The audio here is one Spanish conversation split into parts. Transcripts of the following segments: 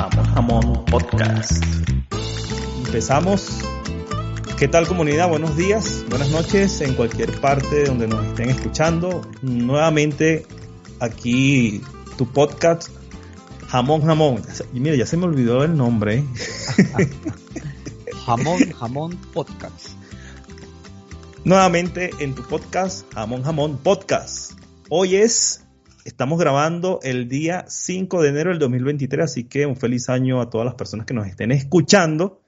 Jamón Jamón Podcast. Empezamos. ¿Qué tal comunidad? Buenos días, buenas noches en cualquier parte donde nos estén escuchando. Nuevamente aquí tu podcast Jamón Jamón. Y mira, ya se me olvidó el nombre. ¿eh? jamón Jamón Podcast. Nuevamente en tu podcast Jamón Jamón Podcast. Hoy es Estamos grabando el día 5 de enero del 2023, así que un feliz año a todas las personas que nos estén escuchando.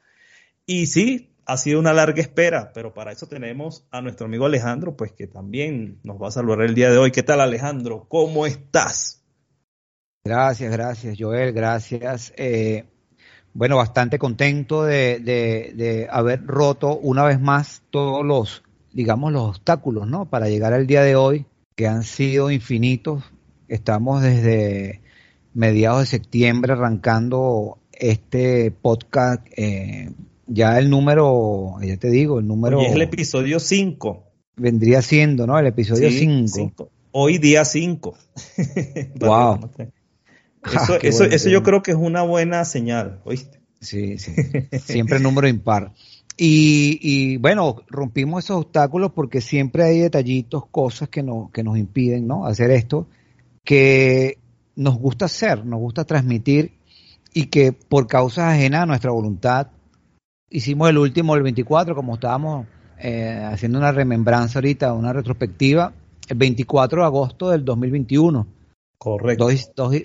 Y sí, ha sido una larga espera, pero para eso tenemos a nuestro amigo Alejandro, pues que también nos va a saludar el día de hoy. ¿Qué tal Alejandro? ¿Cómo estás? Gracias, gracias Joel, gracias. Eh, bueno, bastante contento de, de, haber roto una vez más todos los, digamos, los obstáculos, ¿no? Para llegar al día de hoy, que han sido infinitos, Estamos desde mediados de septiembre arrancando este podcast. Eh, ya el número, ya te digo, el número... Hoy es el episodio 5. Vendría siendo, ¿no? El episodio 5. Hoy día 5. wow. Eso, eso, yo creo que es una buena señal, ¿oíste? Sí, sí. Siempre número impar. Y, y, bueno, rompimos esos obstáculos porque siempre hay detallitos, cosas que, no, que nos impiden ¿no? hacer esto que nos gusta hacer, nos gusta transmitir y que por causas ajenas a nuestra voluntad hicimos el último, el 24, como estábamos eh, haciendo una remembranza ahorita, una retrospectiva, el 24 de agosto del 2021. Correcto.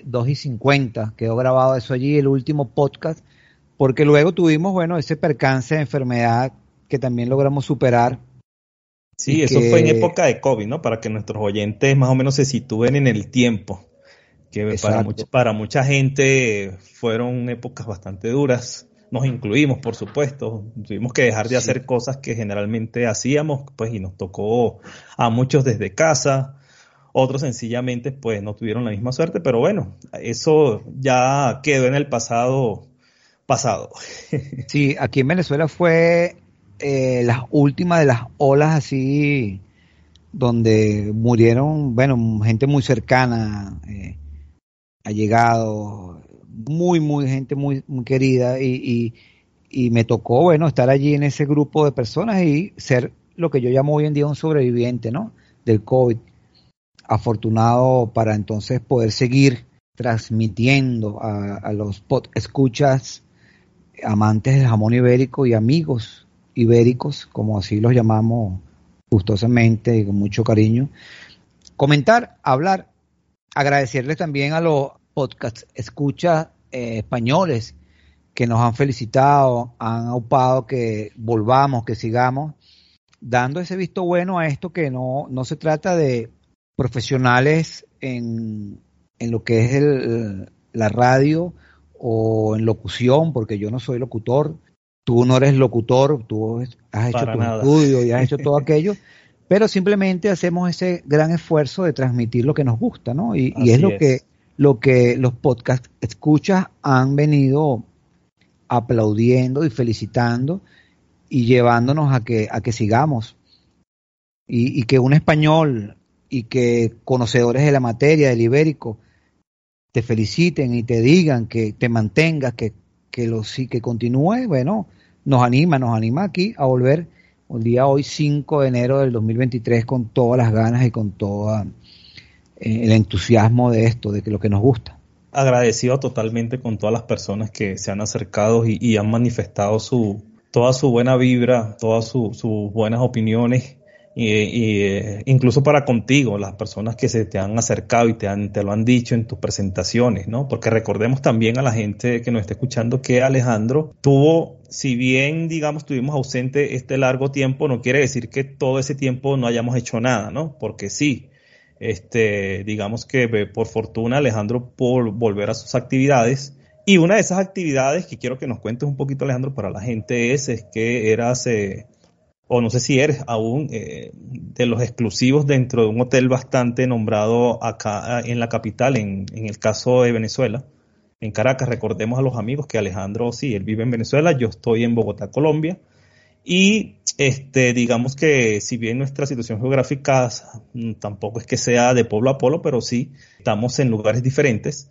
2, y 50, quedó grabado eso allí, el último podcast, porque luego tuvimos, bueno, ese percance de enfermedad que también logramos superar Sí, eso fue en época de COVID, ¿no? Para que nuestros oyentes más o menos se sitúen en el tiempo. Que para mucha, para mucha gente fueron épocas bastante duras. Nos incluimos, por supuesto. Tuvimos que dejar de hacer cosas que generalmente hacíamos, pues, y nos tocó a muchos desde casa. Otros sencillamente, pues, no tuvieron la misma suerte, pero bueno, eso ya quedó en el pasado pasado. Sí, aquí en Venezuela fue eh, las últimas de las olas así, donde murieron, bueno, gente muy cercana, eh, ha llegado, muy, muy, gente muy, muy querida, y, y, me tocó, bueno, estar allí en ese grupo de personas y ser lo que yo llamo hoy en día un sobreviviente, ¿no? Del COVID. Afortunado para entonces poder seguir transmitiendo a, a los pod escuchas amantes del jamón ibérico y amigos ibéricos, como así los llamamos gustosamente y con mucho cariño. Comentar, hablar, agradecerles también a los podcast escuchas eh, españoles que nos han felicitado, han aupado que volvamos, que sigamos, dando ese visto bueno a esto que no, no se trata de profesionales en, en lo que es el, la radio o en locución, porque yo no soy locutor, tú no eres locutor, tú has hecho tu estudio y has hecho todo aquello, pero simplemente hacemos ese gran esfuerzo de transmitir lo que nos gusta, ¿no? Y, es lo que lo que los podcast escuchas han venido aplaudiendo y felicitando y llevándonos a que a que sigamos. Y, que un español y que conocedores de la materia del ibérico te feliciten y te digan que te mantengas, que que lo sí que continúe, bueno, nos anima, nos anima aquí a volver el día hoy 5 de enero del 2023 con todas las ganas y con todo eh, el entusiasmo de esto, de que lo que nos gusta. Agradecido totalmente con todas las personas que se han acercado y, han manifestado su toda su buena vibra, todas sus buenas opiniones y, eh, incluso para contigo, las personas que se te han acercado y te, han, te lo han dicho en tus presentaciones, ¿no? Porque recordemos también a la gente que nos está escuchando que Alejandro tuvo, si bien, digamos, estuvimos ausente este largo tiempo, no quiere decir que todo ese tiempo no hayamos hecho nada, ¿no? Porque sí, este, digamos que por fortuna Alejandro por volver a sus actividades. Y una de esas actividades que quiero que nos cuentes un poquito, Alejandro, para la gente es, es que eras... Eh, o no sé si eres aún eh, de los exclusivos dentro de un hotel bastante nombrado acá en la capital, en, el caso de Venezuela, en Caracas. Recordemos a los amigos que Alejandro, sí, él vive en Venezuela, yo estoy en Bogotá, Colombia. Y este, digamos que si bien nuestra situación geográfica mm, tampoco es que sea de pueblo a pueblo, pero sí estamos en lugares diferentes.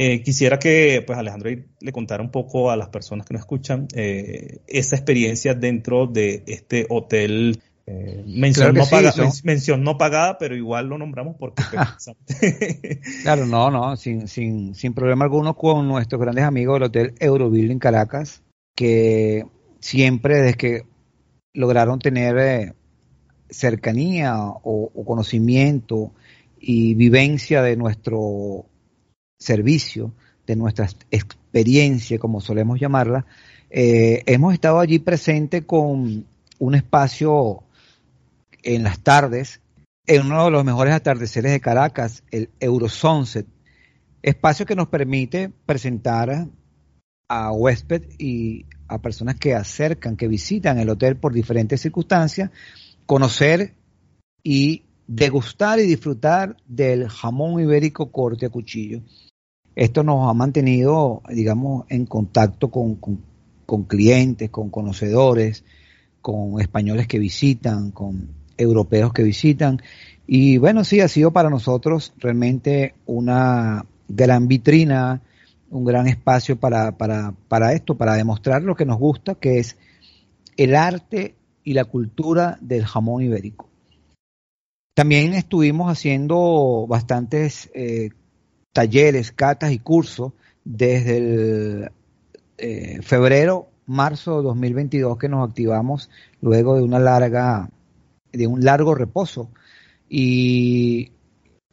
Eh, quisiera que pues Alejandro le contara un poco a las personas que nos escuchan eh, esa experiencia dentro de este hotel. Eh, mención, no mención, no pagada, pero igual lo nombramos porque... claro, no, no, sin, sin, sin problema alguno con nuestros grandes amigos del Hotel Eurobuilding Caracas, que siempre desde que lograron tener cercanía o conocimiento y vivencia de nuestro servicio, de nuestra experiencia, como solemos llamarla, eh, hemos estado allí presente con un espacio en las tardes, en uno de los mejores atardeceres de Caracas, el Eurosunset, espacio que nos permite presentar a huésped y a personas que acercan, que visitan el hotel por diferentes circunstancias, conocer y degustar y disfrutar del jamón ibérico corte a cuchillo. Esto nos ha mantenido, digamos, en contacto con, con, clientes, con conocedores, con españoles que visitan, con europeos que visitan. Y bueno, sí, ha sido para nosotros realmente una gran vitrina, un gran espacio para, para, para esto, para demostrar lo que nos gusta, que es el arte y la cultura del jamón ibérico. También estuvimos haciendo bastantes eh, talleres, catas y cursos desde el eh, febrero, marzo de 2022 que nos activamos luego de una larga, de un largo reposo. Y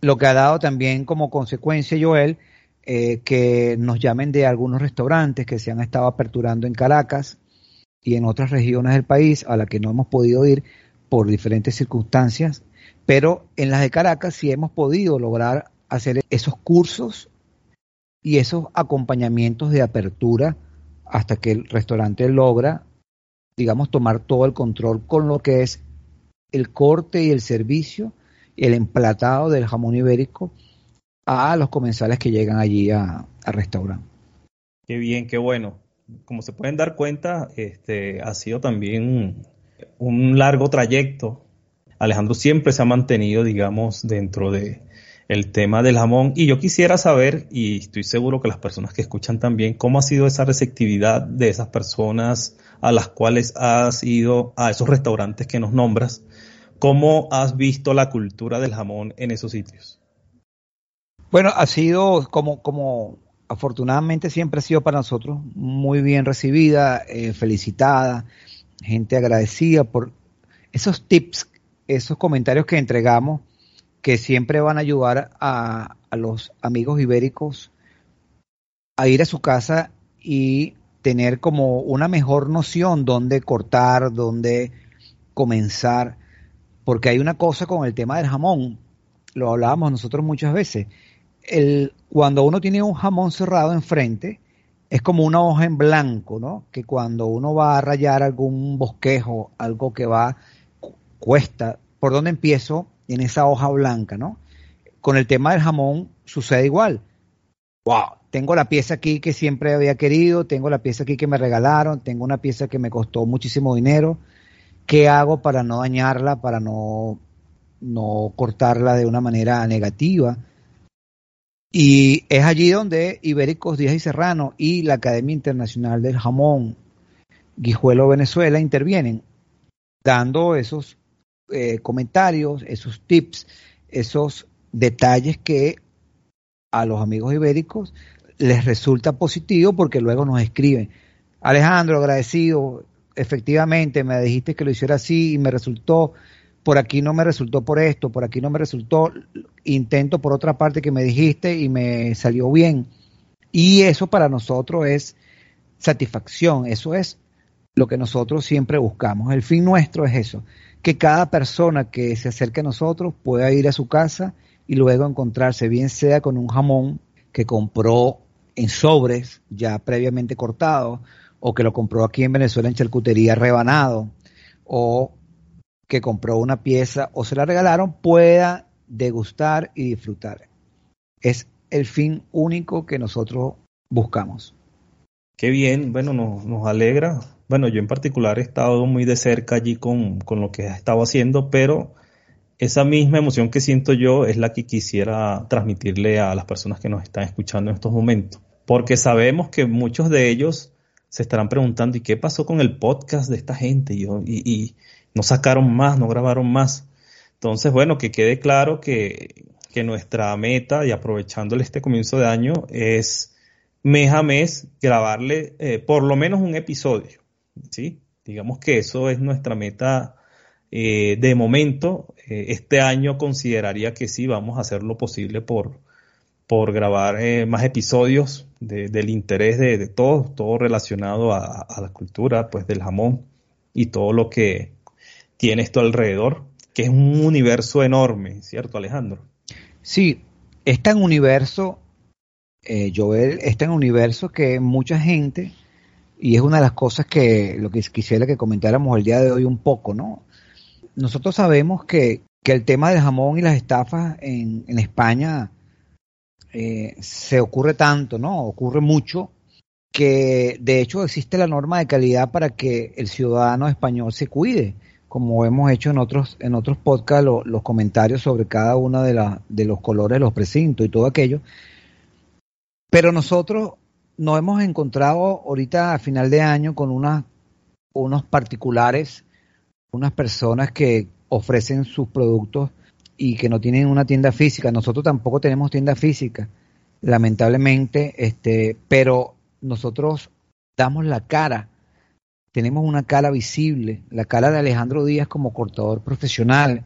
lo que ha dado también como consecuencia, Joel, eh, que nos llamen de algunos restaurantes que se han estado aperturando en Caracas y en otras regiones del país a las que no hemos podido ir por diferentes circunstancias, pero en las de Caracas sí hemos podido lograr hacer esos cursos y esos acompañamientos de apertura hasta que el restaurante logra, digamos, tomar todo el control con lo que es el corte y el servicio, el emplatado del jamón ibérico a los comensales que llegan allí a, restaurante. Qué bien, qué bueno. Como se pueden dar cuenta, este ha sido también un largo trayecto. Alejandro siempre se ha mantenido, digamos, dentro de, el tema del jamón. Y yo quisiera saber, y estoy seguro que las personas que escuchan también, cómo ha sido esa receptividad de esas personas a las cuales has ido, a esos restaurantes que nos nombras, cómo has visto la cultura del jamón en esos sitios. Bueno, ha sido como, como afortunadamente siempre ha sido para nosotros muy bien recibida, eh, felicitada, gente agradecida por esos tips, esos comentarios que entregamos que siempre van a ayudar a, los amigos ibéricos a ir a su casa y tener como una mejor noción dónde cortar, dónde comenzar, porque hay una cosa con el tema del jamón, lo hablábamos nosotros muchas veces, el, cuando uno tiene un jamón cerrado enfrente, es como una hoja en blanco, ¿no? Que cuando uno va a rayar algún bosquejo, algo que va, cuesta, ¿por dónde empiezo? En esa hoja blanca, ¿no? Con el tema del jamón sucede igual. Wow, tengo la pieza aquí que siempre había querido, tengo la pieza aquí que me regalaron, tengo una pieza que me costó muchísimo dinero. ¿Qué hago para no dañarla, para no, no cortarla de una manera negativa? Y es allí donde Ibéricos Díaz y Serrano y la Academia Internacional del Jamón Guijuelo Venezuela intervienen, dando esos eh, comentarios, esos tips, esos detalles que a los amigos ibéricos les resulta positivo porque luego nos escriben. Alejandro, agradecido, efectivamente me dijiste que lo hiciera así y me resultó, por aquí no me resultó por esto, por aquí no me resultó, intento por otra parte que me dijiste y me salió bien. Y eso para nosotros es satisfacción, eso es lo que nosotros siempre buscamos. El fin nuestro es eso, que cada persona que se acerque a nosotros pueda ir a su casa y luego encontrarse, bien sea con un jamón que compró en sobres ya previamente cortado, o que lo compró aquí en Venezuela en charcutería rebanado, o que compró una pieza o se la regalaron, pueda degustar y disfrutar. Es el fin único que nosotros buscamos. Qué bien, bueno, nos, nos alegra bueno, yo en particular he estado muy de cerca allí con, lo que ha estado haciendo, pero esa misma emoción que siento yo es la que quisiera transmitirle a las personas que nos están escuchando en estos momentos, porque sabemos que muchos de ellos se estarán preguntando, ¿y qué pasó con el podcast de esta gente? Y, y, no sacaron más, no grabaron más. Entonces, bueno, que quede claro que, nuestra meta, y aprovechándole este comienzo de año, es mes a mes grabarle eh, por lo menos un episodio. ¿Sí? Digamos que eso es nuestra meta eh, de momento. Eh, este año consideraría que sí, vamos a hacer lo posible por, por grabar más episodios del interés de, todos, todo relacionado a, la cultura, pues del jamón y todo lo que tiene esto alrededor, que es un universo enorme, ¿cierto, Alejandro? Sí, es tan universo, eh, Joel, es tan universo que mucha gente, y es una de las cosas que lo que quisiera que comentáramos el día de hoy un poco, ¿no? Nosotros sabemos que, que el tema del jamón y las estafas en, en España eh, se ocurre tanto, ¿no? Ocurre mucho que de hecho existe la norma de calidad para que el ciudadano español se cuide, como hemos hecho en otros en otros podcasts los comentarios sobre cada uno de, la, de los colores los precintos y todo aquello. Pero nosotros nos hemos encontrado ahorita a final de año con unos particulares, unas personas que ofrecen sus productos y que no tienen una tienda física. Nosotros tampoco tenemos tienda física, lamentablemente, este, pero nosotros damos la cara, tenemos una cara visible, la cara de Alejandro Díaz como cortador profesional,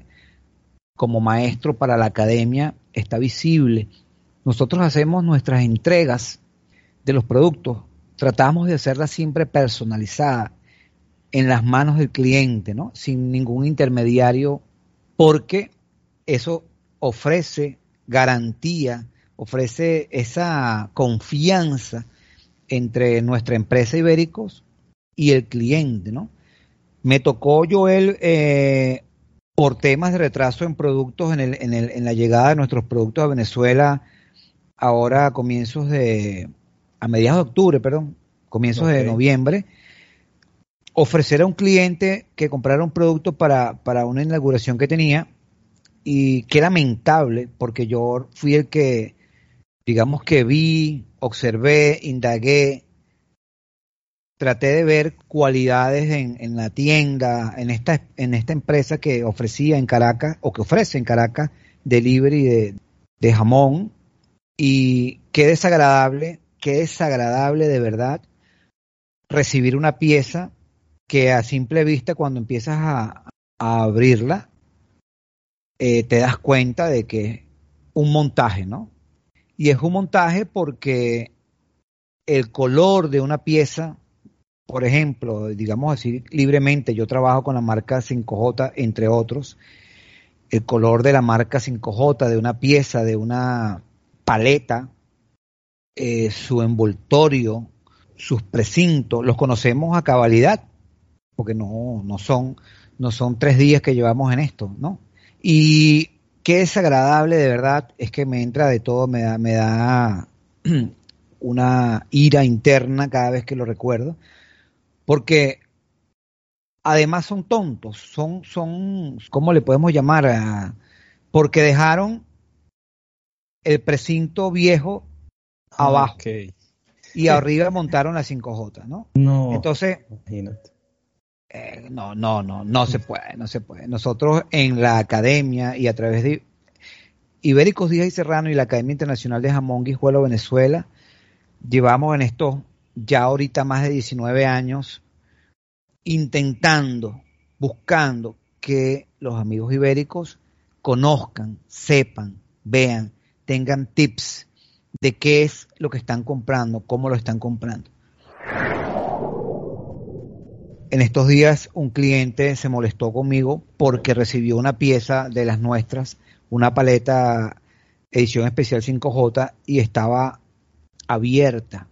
como maestro para la academia, está visible. Nosotros hacemos nuestras entregas de los productos, tratamos de hacerlas siempre personalizadas en las manos del cliente, ¿no? Sin ningún intermediario, porque eso ofrece garantía, ofrece esa confianza entre nuestra empresa Ibéricos y el cliente, ¿no? Me tocó Joel eh, por temas de retraso en productos, en, el, en, el, en, la llegada de nuestros productos a Venezuela, ahora a comienzos de, a mediados de octubre, perdón, comienzos de noviembre, ofrecer a un cliente que comprara un producto para, para una inauguración que tenía y qué lamentable porque yo fui el que, digamos que vi, observé, indagué, traté de ver cualidades en, la tienda, en esta, en esta empresa que ofrecía en Caracas o que ofrece en Caracas delivery de, de jamón y qué desagradable, qué desagradable de verdad recibir una pieza que a simple vista cuando empiezas a, a abrirla eh, te das cuenta de que es un montaje, ¿no? Y es un montaje porque el color de una pieza, por ejemplo, digamos así libremente, yo trabajo con la marca 5J, entre otros, el color de la marca 5J, de una pieza, de una paleta, eh, su envoltorio, sus precintos, los conocemos a cabalidad, porque no, no, son, no son tres días que llevamos en esto, ¿no? Y qué desagradable de verdad es que me entra de todo, me da, me da una ira interna cada vez que lo recuerdo, porque además son tontos, son, son, ¿cómo le podemos llamar? porque dejaron el precinto viejo abajo. Y arriba montaron la 5J, ¿no? No. Entonces, imagínate. Eh, no, no, no, no se puede, no se puede. Nosotros en la academia y a través de Ibéricos Díaz y Serrano y la Academia Internacional de Jamón Guijuelo Venezuela, llevamos en esto ya ahorita más de 19 años intentando, buscando que los amigos ibéricos conozcan, sepan, vean, tengan tips de qué es lo que están comprando, cómo lo están comprando. En estos días un cliente se molestó conmigo porque recibió una pieza de las nuestras, una paleta edición especial 5J y estaba abierta.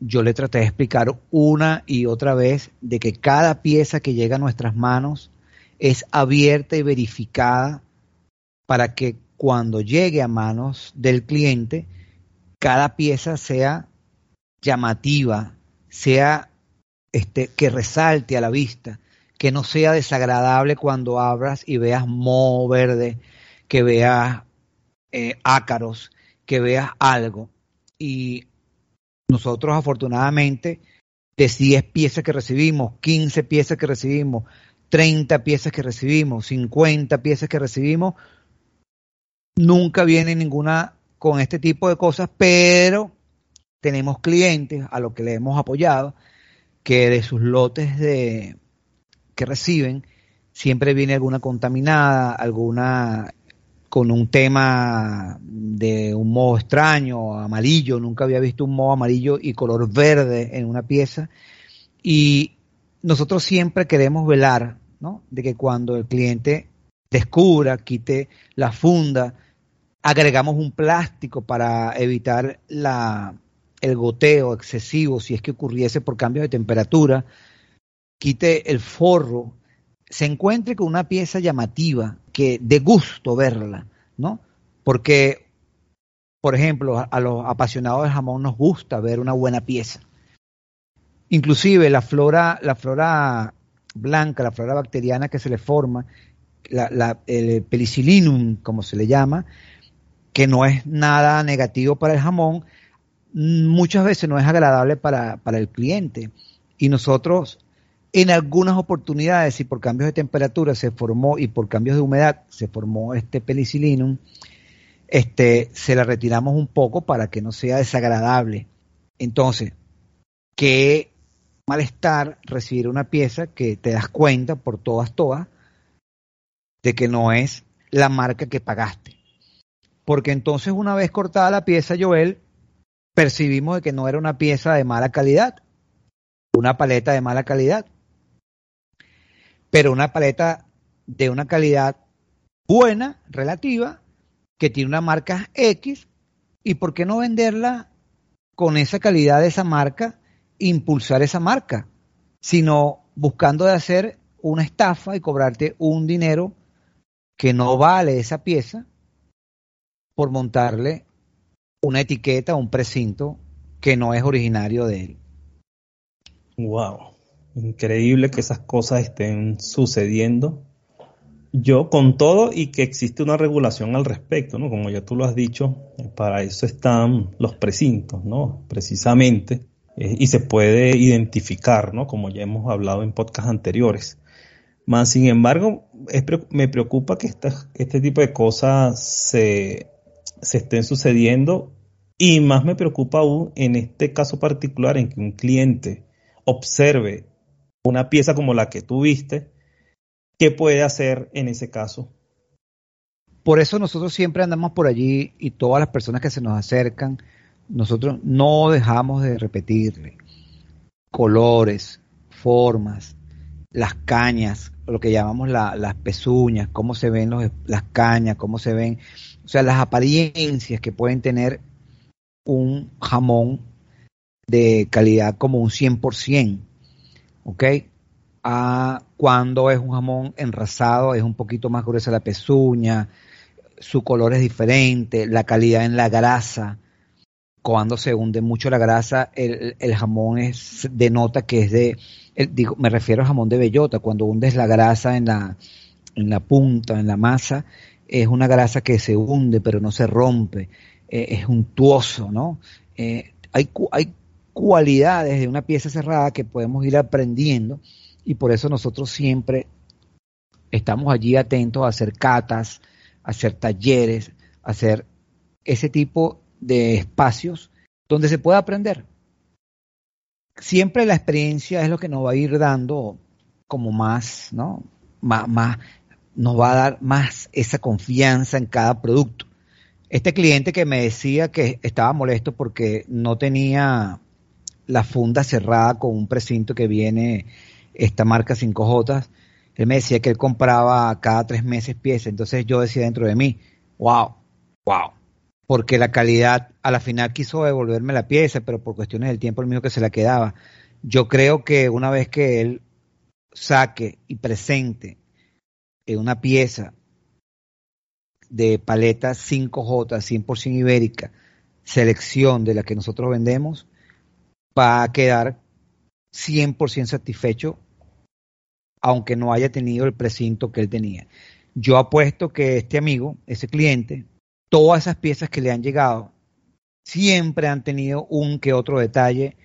Yo le traté de explicar una y otra vez de que cada pieza que llega a nuestras manos es abierta y verificada para que cuando llegue a manos del cliente, cada pieza sea llamativa, sea este, que resalte a la vista, que no sea desagradable cuando abras y veas moho verde, que veas eh, ácaros, que veas algo. Y nosotros afortunadamente, de 10 piezas que recibimos, 15 piezas que recibimos, 30 piezas que recibimos, 50 piezas que recibimos, nunca viene ninguna con este tipo de cosas, pero tenemos clientes a los que le hemos apoyado que de sus lotes de que reciben siempre viene alguna contaminada, alguna con un tema de un modo extraño, amarillo, nunca había visto un modo amarillo y color verde en una pieza. Y nosotros siempre queremos velar, ¿no? De que cuando el cliente descubra, quite la funda, agregamos un plástico para evitar la, el goteo excesivo, si es que ocurriese por cambio de temperatura, quite el forro, se encuentre con una pieza llamativa, que de gusto verla, ¿no? Porque, por ejemplo, a, los apasionados del jamón nos gusta ver una buena pieza. Inclusive la flora, la flora blanca, la flora bacteriana que se le forma, la, el pelicilinum, como se le llama, que no es nada negativo para el jamón, muchas veces no es agradable para, el cliente. Y nosotros, en algunas oportunidades, y por cambios de temperatura se formó, y por cambios de humedad se formó este pelicilinum, este, se la retiramos un poco para que no sea desagradable. Entonces, qué malestar recibir una pieza que te das cuenta por todas, todas, de que no es la marca que pagaste. Porque entonces una vez cortada la pieza, Joel, percibimos de que no era una pieza de mala calidad, una paleta de mala calidad, pero una paleta de una calidad buena, relativa, que tiene una marca X, y por qué no venderla con esa calidad de esa marca, impulsar esa marca, sino buscando de hacer una estafa y cobrarte un dinero que no vale esa pieza por montarle una etiqueta, un precinto que no es originario de él. Wow, increíble que esas cosas estén sucediendo. Yo con todo y que existe una regulación al respecto, ¿no? Como ya tú lo has dicho, para eso están los precintos, ¿no? Precisamente. Eh, y se puede identificar, ¿no? Como ya hemos hablado en podcasts anteriores. Más sin embargo, me preocupa que este tipo de cosas se, se estén sucediendo y más me preocupa aún en este caso particular en que un cliente observe una pieza como la que tú viste, ¿qué puede hacer en ese caso? Por eso nosotros siempre andamos por allí y todas las personas que se nos acercan, nosotros no dejamos de repetirle colores, formas, las cañas, lo que llamamos las pezuñas, cómo se ven las cañas, cómo se ven o sea, las apariencias que pueden tener un jamón de calidad como un 100%, ¿ok? A cuando es un jamón enrasado, es un poquito más gruesa la pezuña, su color es diferente, la calidad en la grasa, cuando se hunde mucho la grasa, el, jamón es, denota que es de, digo, me refiero al jamón de bellota, cuando hundes la grasa en la, en la punta, en la masa, es una grasa que se hunde pero no se rompe, eh, es untuoso, ¿no? Eh, hay, hay cualidades de una pieza cerrada que podemos ir aprendiendo y por eso nosotros siempre estamos allí atentos a hacer catas, a hacer talleres, a hacer ese tipo de espacios donde se pueda aprender. Siempre la experiencia es lo que nos va a ir dando como más, ¿no? Más, más, nos va a dar más esa confianza en cada producto. Este cliente que me decía que estaba molesto porque no tenía la funda cerrada con un precinto que viene esta marca 5J, él me decía que él compraba cada tres meses piezas, entonces yo decía dentro de mí, wow, wow, porque la calidad a la final quiso devolverme la pieza, pero por cuestiones del tiempo el mío que se la quedaba. Yo creo que una vez que él saque y presente una pieza de paleta 5J 100% ibérica, selección de la que nosotros vendemos, va a quedar 100% satisfecho aunque no haya tenido el precinto que él tenía. Yo apuesto que este amigo, ese cliente, todas esas piezas que le han llegado, siempre han tenido un que otro detalle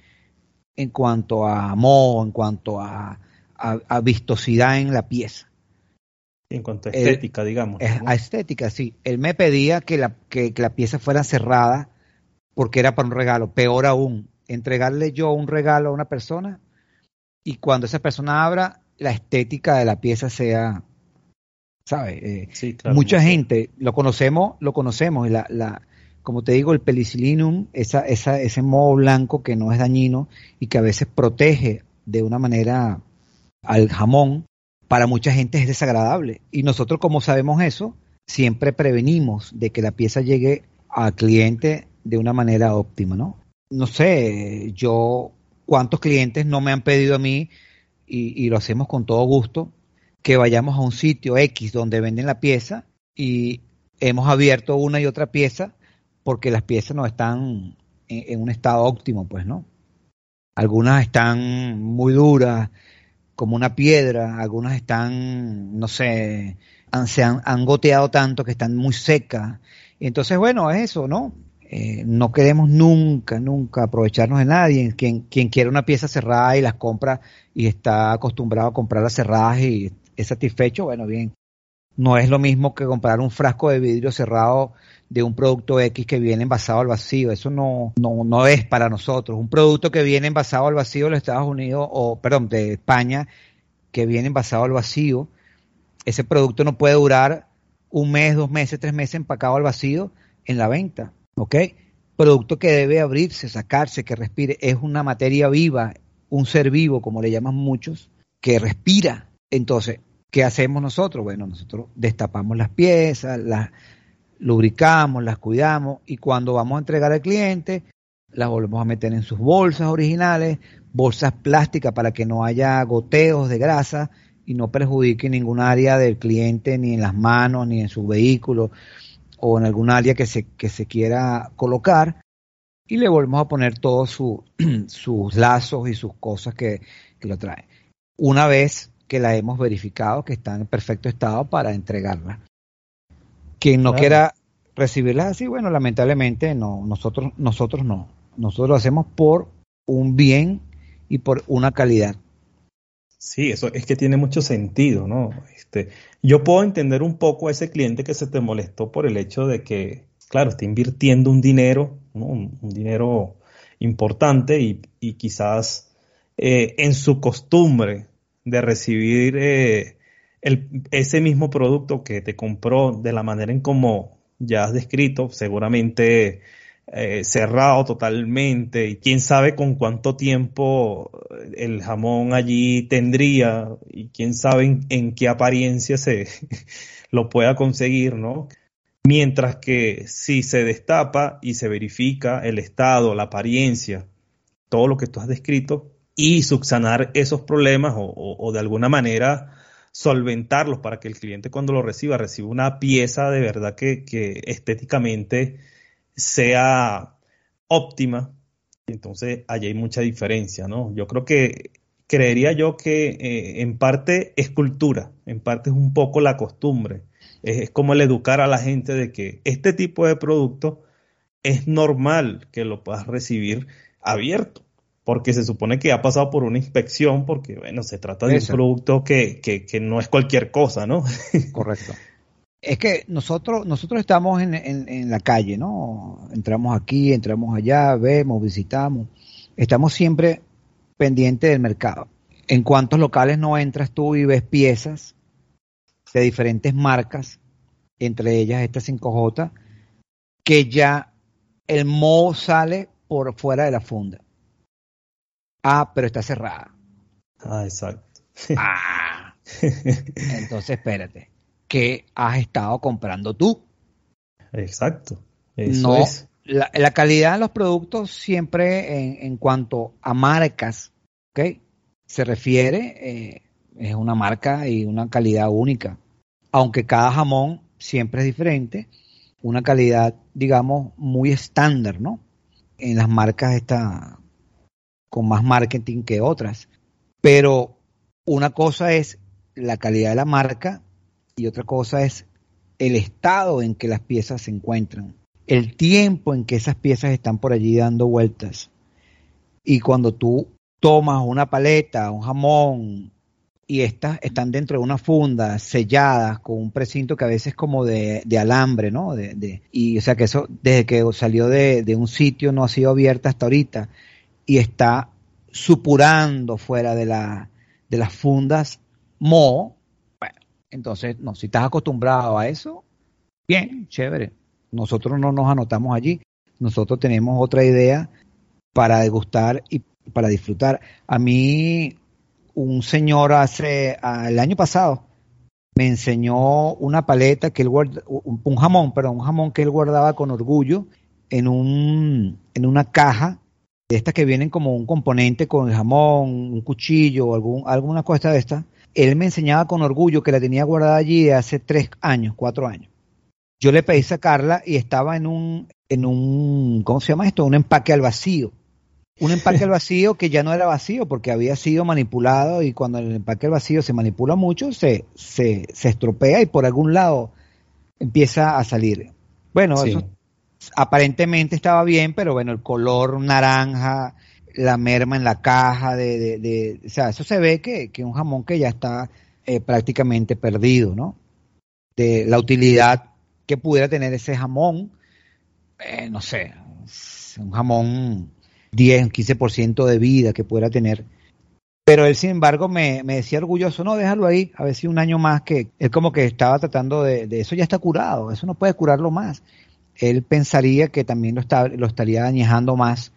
en cuanto a modo, en cuanto a, vistosidad en la pieza. En cuanto a estética, digamos. A estética, sí. Él me pedía que la, que la pieza fuera cerrada porque era para un regalo. Peor aún, entregarle yo un regalo a una persona y cuando esa persona abra, la estética de la pieza sea ¿sabes? Eh, mucha gente lo conocemos, lo conocemos, la, la, como te digo, el pelicilinum, esa, esa, ese moho blanco que no es dañino y que a veces protege de una manera al jamón, para mucha gente es desagradable. Y nosotros, como sabemos eso, siempre prevenimos de que la pieza llegue al cliente de una manera óptima, ¿no? No sé, yo, cuántos clientes no me han pedido a mí, y, y lo hacemos con todo gusto, que vayamos a un sitio X donde venden la pieza y hemos abierto una y otra pieza porque las piezas no están en, un estado óptimo, pues, ¿no? Algunas están muy duras, como una piedra, algunas están, no sé, han, se han, goteado tanto que están muy secas. Y entonces, bueno, es eso, ¿no? Eh, no queremos nunca, nunca aprovecharnos de nadie. Quien, quien quiere una pieza cerrada y las compra y está acostumbrado a comprarlas cerradas y es satisfecho, bueno, bien. No es lo mismo que comprar un frasco de vidrio cerrado de un producto X que viene envasado al vacío. Eso no, no, no es para nosotros. Un producto que viene envasado al vacío de los Estados Unidos, o perdón, de España, que viene envasado al vacío, ese producto no puede durar un mes, dos meses, tres meses empacado al vacío en la venta. ¿Ok? Producto que debe abrirse, sacarse, que respire. Es una materia viva, un ser vivo, como le llaman muchos, que respira. Entonces, ¿qué hacemos nosotros? Bueno, nosotros destapamos las piezas, las lubricamos, las cuidamos y cuando vamos a entregar al cliente, las volvemos a meter en sus bolsas originales, bolsas plásticas para que no haya goteos de grasa y no perjudique ningún área del cliente, ni en las manos, ni en su vehículo o en algún área que se, que se quiera colocar. Y le volvemos a poner todos su, sus lazos y sus cosas que, que lo traen. Una vez que la hemos verificado que están en perfecto estado para entregarla. Quien no quiera recibirlas así, bueno, lamentablemente no, nosotros, nosotros no. Nosotros lo hacemos por un bien y por una calidad. Sí, eso es que tiene mucho sentido, ¿no? Este, yo puedo entender un poco a ese cliente que se te molestó por el hecho de que, claro, está invirtiendo un dinero, un, dinero importante y, quizás eh, en su costumbre de recibir eh, ese mismo producto que te compró de la manera en como ya has descrito, seguramente eh, cerrado totalmente y quién sabe con cuánto tiempo el jamón allí tendría y quién sabe en, qué apariencia se lo pueda conseguir, ¿no? Mientras que si se destapa y se verifica el estado, la apariencia, todo lo que tú has descrito, y subsanar esos problemas o, de alguna manera solventarlos para que el cliente cuando lo reciba reciba una pieza de verdad que, estéticamente sea óptima. Entonces, allí hay mucha diferencia, ¿no? Yo creo que creería yo que eh, en parte es cultura, en parte es un poco la costumbre. Es, es, como el educar a la gente de que este tipo de producto es normal que lo puedas recibir abierto porque se supone que ha pasado por una inspección, porque, bueno, se trata de un producto que, que, no es cualquier cosa, ¿no? Correcto. Es que nosotros, nosotros estamos en, en, la calle, ¿no? Entramos aquí, entramos allá, vemos, visitamos. Estamos siempre pendientes del mercado. En cuántos locales no entras tú y ves piezas de diferentes marcas, entre ellas esta 5J, que ya el moho sale por fuera de la funda. Ah, pero está cerrada. Ah, exacto. Ah. Entonces, espérate. ¿Qué has estado comprando tú? Exacto. no, La, calidad de los productos siempre en, cuanto a marcas, ¿ok? Se refiere, eh, es una marca y una calidad única. Aunque cada jamón siempre es diferente, una calidad, digamos, muy estándar, ¿no? En las marcas está con más marketing que otras. Pero una cosa es la calidad de la marca y otra cosa es el estado en que las piezas se encuentran, el tiempo en que esas piezas están por allí dando vueltas. Y cuando tú tomas una paleta, un jamón, y estas están dentro de una funda, selladas, con un precinto que a veces es como de, alambre, ¿no? De, y o sea que eso, desde que salió de, de un sitio, no ha sido abierta hasta ahorita, y está supurando fuera de, la, de las fundas mo, bueno, entonces, no, si estás acostumbrado a eso, bien, chévere. Nosotros no nos anotamos allí, nosotros tenemos otra idea para degustar y para disfrutar. A mí, un señor hace, el año pasado, me enseñó una paleta que él guarda, un jamón, pero un jamón que él guardaba con orgullo en un, en una caja de estas que vienen como un componente con el jamón, un cuchillo o algún, alguna cosa de esta. Él me enseñaba con orgullo que la tenía guardada allí de hace tres años, cuatro años. Yo le pedí sacarla y estaba en un, en un, ¿cómo se llama esto? Un empaque al vacío un empaque al vacío que ya no era vacío porque había sido manipulado y cuando el empaque al vacío se manipula mucho se, se, estropea y por algún lado empieza a salir. Bueno, eso aparentemente estaba bien, pero bueno, el color naranja, la merma en la caja, de, de, o sea, eso se ve que, que un jamón que ya está eh, prácticamente perdido, ¿no? De la utilidad que pudiera tener ese jamón, eh, no sé, un jamón 10, 15% de vida que pueda tener. Pero él, sin embargo, me, decía orgulloso, no, déjalo ahí, a ver si un año más que él como que estaba tratando de, eso ya está curado, eso no puede curarlo más. Él pensaría que también lo, está, lo estaría añejando más,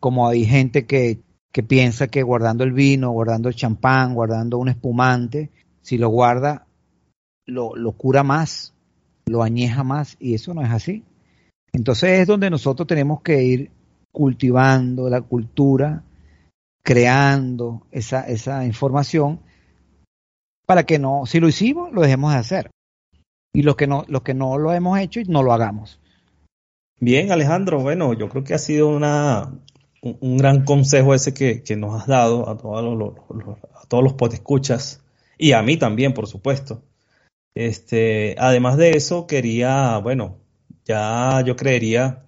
como hay gente que, que piensa que guardando el vino, guardando el champán, guardando un espumante, si lo guarda, lo, lo cura más, lo añeja más, y eso no es así. Entonces es donde nosotros tenemos que ir cultivando la cultura, creando esa, esa información para que no, si lo hicimos, lo dejemos de hacer. Y los que no, los que no lo hemos hecho, no lo hagamos. Bien, Alejandro, bueno, yo creo que ha sido una, un, gran consejo ese que, nos has dado a todos los, a todos los podescuchas y a mí también, por supuesto. Este, además de eso, quería, bueno, ya yo creería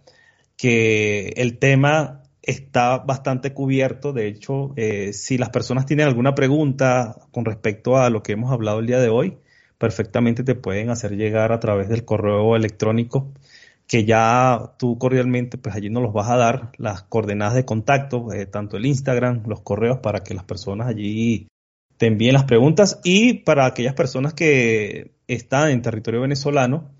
que el tema está bastante cubierto. De hecho, eh, si las personas tienen alguna pregunta con respecto a lo que hemos hablado el día de hoy, perfectamente te pueden hacer llegar a través del correo electrónico que ya tú cordialmente, pues allí nos los vas a dar las coordenadas de contacto, eh, tanto el Instagram, los correos, para que las personas allí te envíen las preguntas y para aquellas personas que están en territorio venezolano,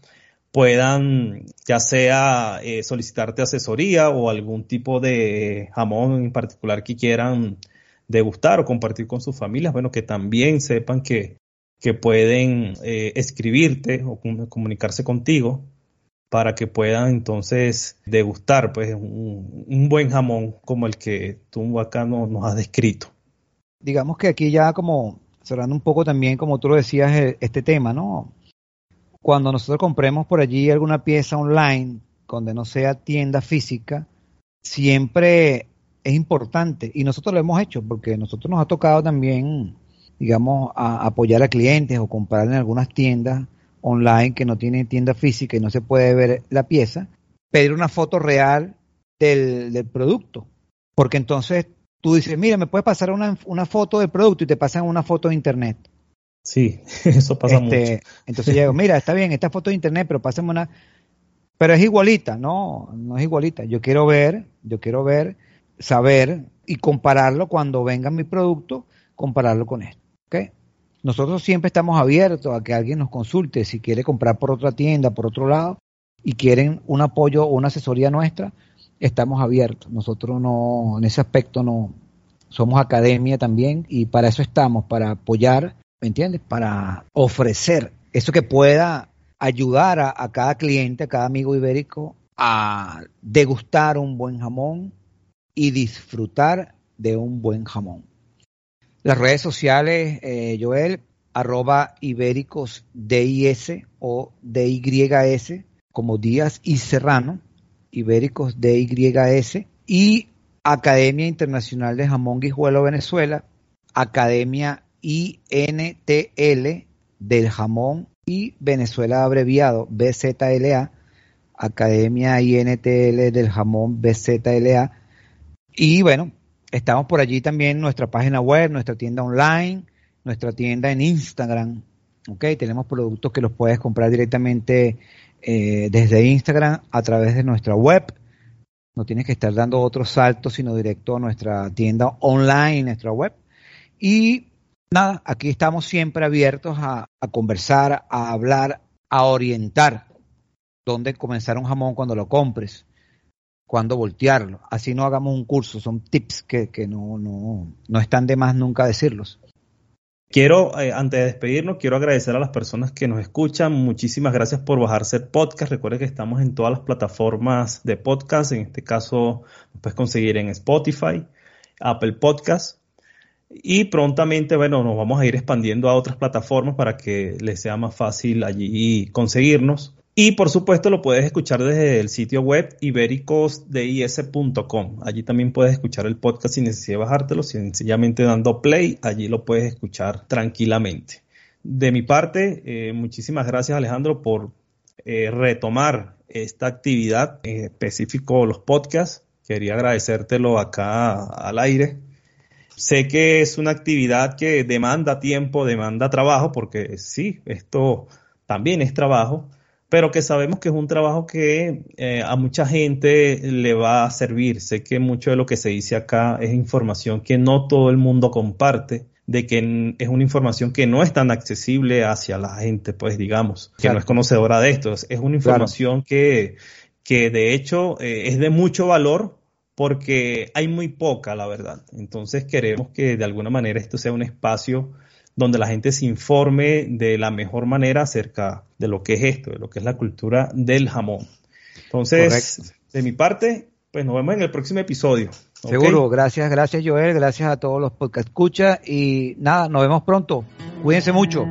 puedan ya sea eh, solicitarte asesoría o algún tipo de jamón en particular que quieran degustar o compartir con sus familias, bueno, que también sepan que, que pueden eh, escribirte o comunicarse contigo para que puedan entonces degustar pues un, buen jamón como el que tú acá nos has descrito. Digamos que aquí ya como cerrando un poco también, como tú lo decías, e, este tema, ¿no? cuando nosotros compremos por allí alguna pieza online, donde no sea tienda física, siempre es importante y nosotros lo hemos hecho porque nosotros nos ha tocado también, digamos, apoyar a clientes o comprar en algunas tiendas online que no tienen tienda física y no se puede ver la pieza, pedir una foto real del, del producto, porque entonces tú dices, mira, me puedes pasar una, una foto del producto y te pasan una foto de internet. Sí, eso pasa este, mucho. Entonces yo digo, mira, está bien, esta foto de internet, pero pásame una. Pero es igualita, no, no es igualita. Yo quiero ver, yo quiero ver, saber y compararlo cuando venga mi producto, compararlo con esto. ¿Okay? Nosotros siempre estamos abiertos a que alguien nos consulte si quiere comprar por otra tienda, por otro lado, y quieren un apoyo o una asesoría nuestra, estamos abiertos. Nosotros no, en ese aspecto no, somos academia también y para eso estamos, para apoyar ¿me entiendes? Para ofrecer eso que pueda ayudar a, cada cliente, a cada amigo ibérico a degustar un buen jamón y disfrutar de un buen jamón. Las redes sociales, eh, Joel, arroba ibéricos DIS o DYS, como Díaz y Serrano, ibéricos DYS, y Academia Internacional de Jamón Guijuelo Venezuela, Academia INTL del jamón y Venezuela abreviado BZLA, Academia INTL del jamón BZLA. Y bueno, estamos por allí también nuestra página web, nuestra tienda online, nuestra tienda en Instagram. Ok, tenemos productos que los puedes comprar directamente eh, desde Instagram a través de nuestra web. No tienes que estar dando otros saltos, sino directo a nuestra tienda online, nuestra web. Y nada, aquí estamos siempre abiertos a, conversar, a hablar, a orientar dónde comenzar un jamón cuando lo compres, cuándo voltearlo. Así no hagamos un curso, son tips que, no, no, no están de más nunca decirlos. Quiero, eh, antes de despedirnos, quiero agradecer a las personas que nos escuchan. Muchísimas gracias por bajarse el podcast. Recuerde que estamos en todas las plataformas de podcast. En este caso, nos puedes conseguir en Spotify, Apple Podcast. Y prontamente, bueno, nos vamos a ir expandiendo a otras plataformas para que les sea más fácil allí conseguirnos. Y por supuesto lo puedes escuchar desde el sitio web ibéricosdis.com. Allí también puedes escuchar el podcast sin necesidad de bajártelo, sencillamente dando play, allí lo puedes escuchar tranquilamente. De mi parte, eh, muchísimas gracias Alejandro por eh, retomar esta actividad, en específico los podcasts. Quería agradecértelo acá al aire. Sé que es una actividad que demanda tiempo, demanda trabajo, porque sí, esto también es trabajo pero que sabemos que es un trabajo que eh, a mucha gente le va a servir. Sé que mucho de lo que se dice acá es información que no todo el mundo comparte, de que es una información que no es tan accesible hacia la gente, pues digamos, que no es conocedora de esto. Es una información que, que de hecho eh, es de mucho valor porque hay muy poca, la verdad. Entonces queremos que de alguna manera esto sea un espacio donde la gente se informe de la mejor manera acerca de lo que es esto, de lo que es la cultura del jamón. Entonces, de mi parte, pues nos vemos en el próximo episodio. Seguro, gracias, gracias Joel, gracias a todos los podcast escucha y nada, nos vemos pronto. Cuídense mucho.